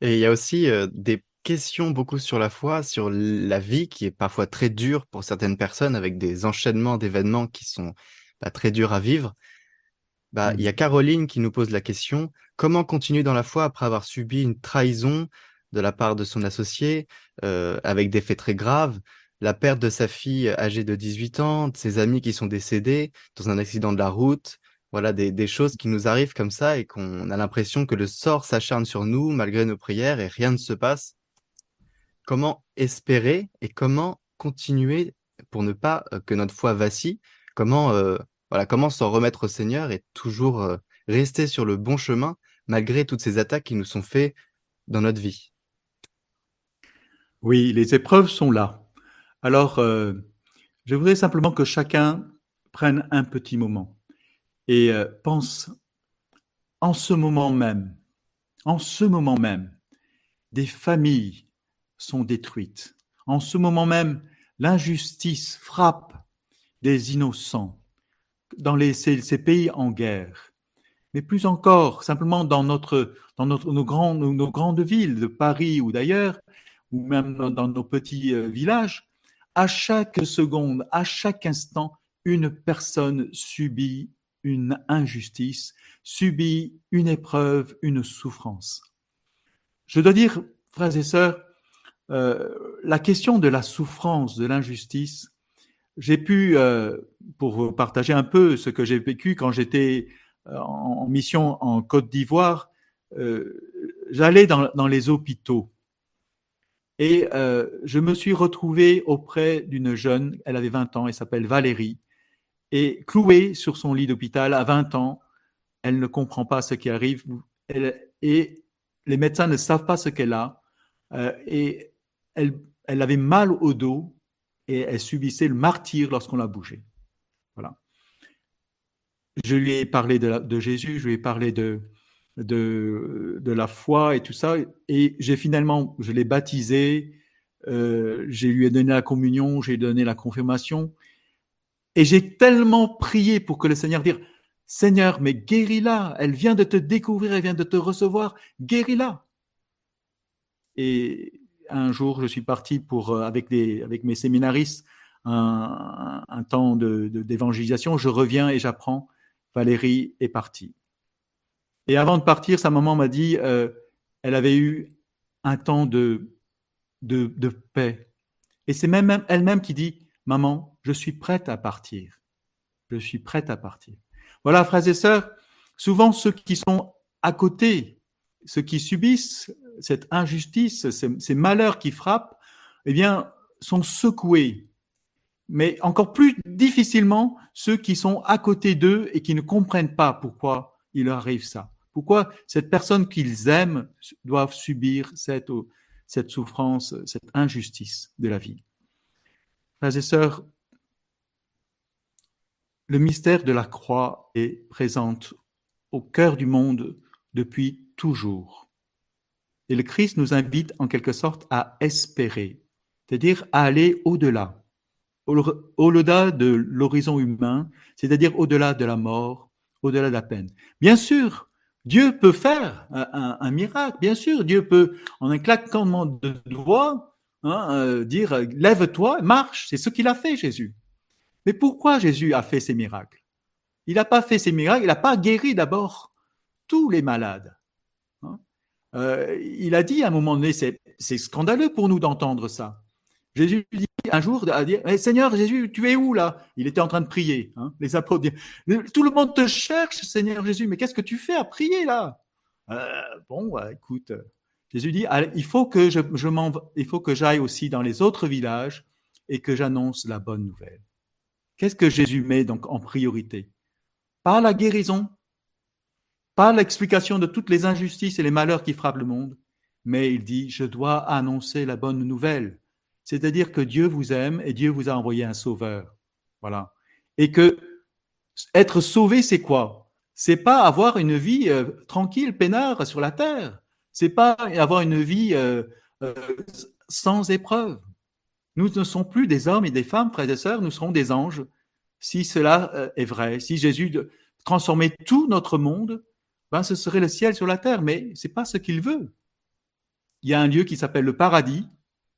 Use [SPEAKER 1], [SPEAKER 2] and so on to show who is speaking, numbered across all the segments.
[SPEAKER 1] Et il y a aussi euh, des questions beaucoup sur la foi, sur la vie qui est parfois très dure pour certaines personnes avec des enchaînements d'événements qui sont bah, très durs à vivre. Bah, il y a mmh. Caroline qui nous pose la question, comment continuer dans la foi après avoir subi une trahison de la part de son associé, euh, avec des faits très graves, la perte de sa fille âgée de 18 ans, de ses amis qui sont décédés dans un accident de la route, voilà des, choses qui nous arrivent comme ça et qu'on a l'impression que le sort s'acharne sur nous malgré nos prières et rien ne se passe. Comment espérer et comment continuer pour ne pas euh, que notre foi vacille? Comment euh, voilà comment s'en remettre au Seigneur et toujours euh, rester sur le bon chemin malgré toutes ces attaques qui nous sont faites dans notre vie?
[SPEAKER 2] Oui, les épreuves sont là. Alors, je voudrais simplement que chacun prenne un petit moment et euh, pense en ce moment même, en ce moment même, des familles sont détruites. En ce moment même, l'injustice frappe des innocents dans les, ces, pays en guerre. Mais plus encore, simplement dans, notre, dans notre, nos, grandes, nos grandes villes de Paris ou d'ailleurs, ou même dans nos petits euh, villages, à chaque seconde, à chaque instant, une personne subit une injustice, subit une épreuve, une souffrance. Je dois dire, frères et sœurs, euh, la question de la souffrance, de l'injustice, j'ai pu, euh, pour partager un peu ce que j'ai vécu quand j'étais euh, en, mission en Côte d'Ivoire, j'allais dans, dans, les hôpitaux et je me suis retrouvé auprès d'une jeune, elle avait 20 ans, elle s'appelle Valérie, et clouée sur son lit d'hôpital à 20 ans. Elle ne comprend pas ce qui arrive et les médecins ne savent pas ce qu'elle a. Euh, et elle, elle avait mal au dos et elle subissait le martyr lorsqu'on l'a bougé. Voilà. Je lui ai parlé de, Jésus, je lui ai parlé de, de, la foi et tout ça. Et j'ai finalement, je l'ai baptisé, euh, j'ai lui ai donné la communion, j'ai donné la confirmation. Et j'ai tellement prié pour que le Seigneur dise, Seigneur, mais guéris-la, elle vient de te découvrir, elle vient de te recevoir, guéris-la. Et un jour, je suis parti pour, euh, avec, des, avec mes séminaristes, un, un temps d'évangélisation. De, je reviens et j'apprends, Valérie est partie. Et avant de partir, sa maman m'a dit, euh, elle avait eu un temps de, de, de paix. Et c'est même elle-même qui dit, maman, je suis prête à partir. Je suis prête à partir. Voilà, frères et sœurs, souvent ceux qui sont à côté, ceux qui subissent cette injustice, ces, malheurs qui frappent, eh bien, sont secoués. Mais encore plus difficilement, ceux qui sont à côté d'eux et qui ne comprennent pas pourquoi il leur arrive ça. Pourquoi cette personne qu'ils aiment doivent subir cette, cette souffrance, cette injustice de la vie. Frères et sœurs, le mystère de la croix est présent au cœur du monde depuis toujours. Et le Christ nous invite en quelque sorte à espérer, c'est-à-dire à aller au-delà, au-delà de l'horizon humain, c'est-à-dire au-delà de la mort, au-delà de la peine. Bien sûr, Dieu peut faire un, miracle, bien sûr, Dieu peut, en un claquement de doigts, hein, euh, dire lève-toi, marche. C'est ce qu'il a fait, Jésus. Mais pourquoi Jésus a fait ces miracles? Il n'a pas fait ces miracles, il n'a pas guéri d'abord tous les malades. Hein? Euh, il a dit à un moment donné, c'est scandaleux pour nous d'entendre ça. Jésus dit un jour eh, Seigneur Jésus, tu es où là? Il était en train de prier, hein, les applaudissements. Tout le monde te cherche, Seigneur Jésus, mais qu'est-ce que tu fais à prier là? Euh, Bon, bah, écoute, Jésus dit il faut que je, je il faut que j'aille aussi dans les autres villages et que j'annonce la bonne nouvelle. Qu'est-ce que Jésus met donc en priorité? Pas la guérison, pas l'explication de toutes les injustices et les malheurs qui frappent le monde, mais il dit, je dois annoncer la bonne nouvelle. C'est-à-dire que Dieu vous aime et Dieu vous a envoyé un sauveur. Voilà. Et que être sauvé, c'est quoi? C'est pas avoir une vie euh, tranquille, peinard sur la terre. C'est pas avoir une vie euh, euh, sans épreuve. Nous ne sommes plus des hommes et des femmes, frères et sœurs, nous serons des anges. Si cela euh, est vrai, si Jésus transformait tout notre monde, ben ce serait le ciel sur la terre, mais c'est pas ce qu'il veut. il y a un lieu qui s'appelle le paradis.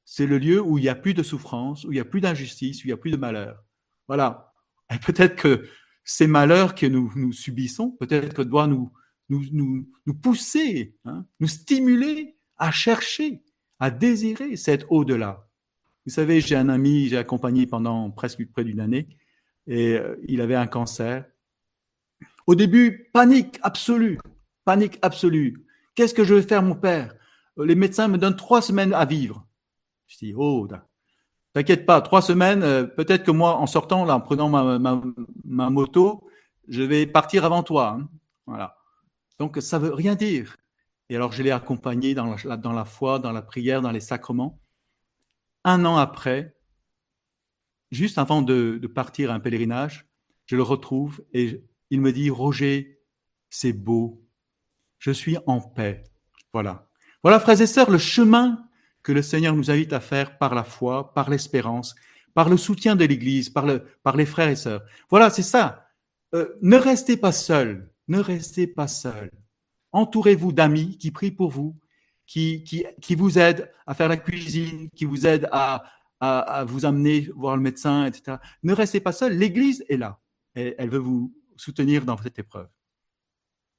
[SPEAKER 2] C'est le lieu où il n'y a plus de souffrance, où il n'y a plus d'injustice, où il n'y a plus de malheur. Voilà. Et peut-être que ces malheurs que nous, subissons, peut-être que nous, nous, nous, nous pousser, hein, nous stimuler à chercher, à désirer cet au-delà. Vous savez, j'ai un ami, j'ai accompagné pendant presque près d'une année, et euh, il avait un cancer. Au début, panique absolue, panique absolue. Qu'est-ce que je vais faire, mon père? Les médecins me donnent trois semaines à vivre. Je dis, oh, t'inquiète pas, trois semaines, euh, peut-être que moi, en sortant, là, en prenant ma, moto, je vais partir avant toi. Hein. Voilà. Donc, ça veut rien dire. Et alors, je l'ai accompagné dans la foi, dans la prière, dans les sacrements. Un an après, juste avant de, partir à un pèlerinage, je le retrouve et il me dit, Roger, c'est beau, je suis en paix. Voilà. Voilà, frères et sœurs, le chemin que le Seigneur nous invite à faire par la foi, par l'espérance, par le soutien de l'Église, par, le, par les frères et sœurs. Voilà, c'est ça. Euh, ne restez pas seuls, ne restez pas seuls. Entourez-vous d'amis qui prient pour vous, qui, qui, qui, vous aident à faire la cuisine, qui vous aident à, à, vous amener voir le médecin, etc. Ne restez pas seul, l'Église est là. Et elle veut vous soutenir dans cette épreuve.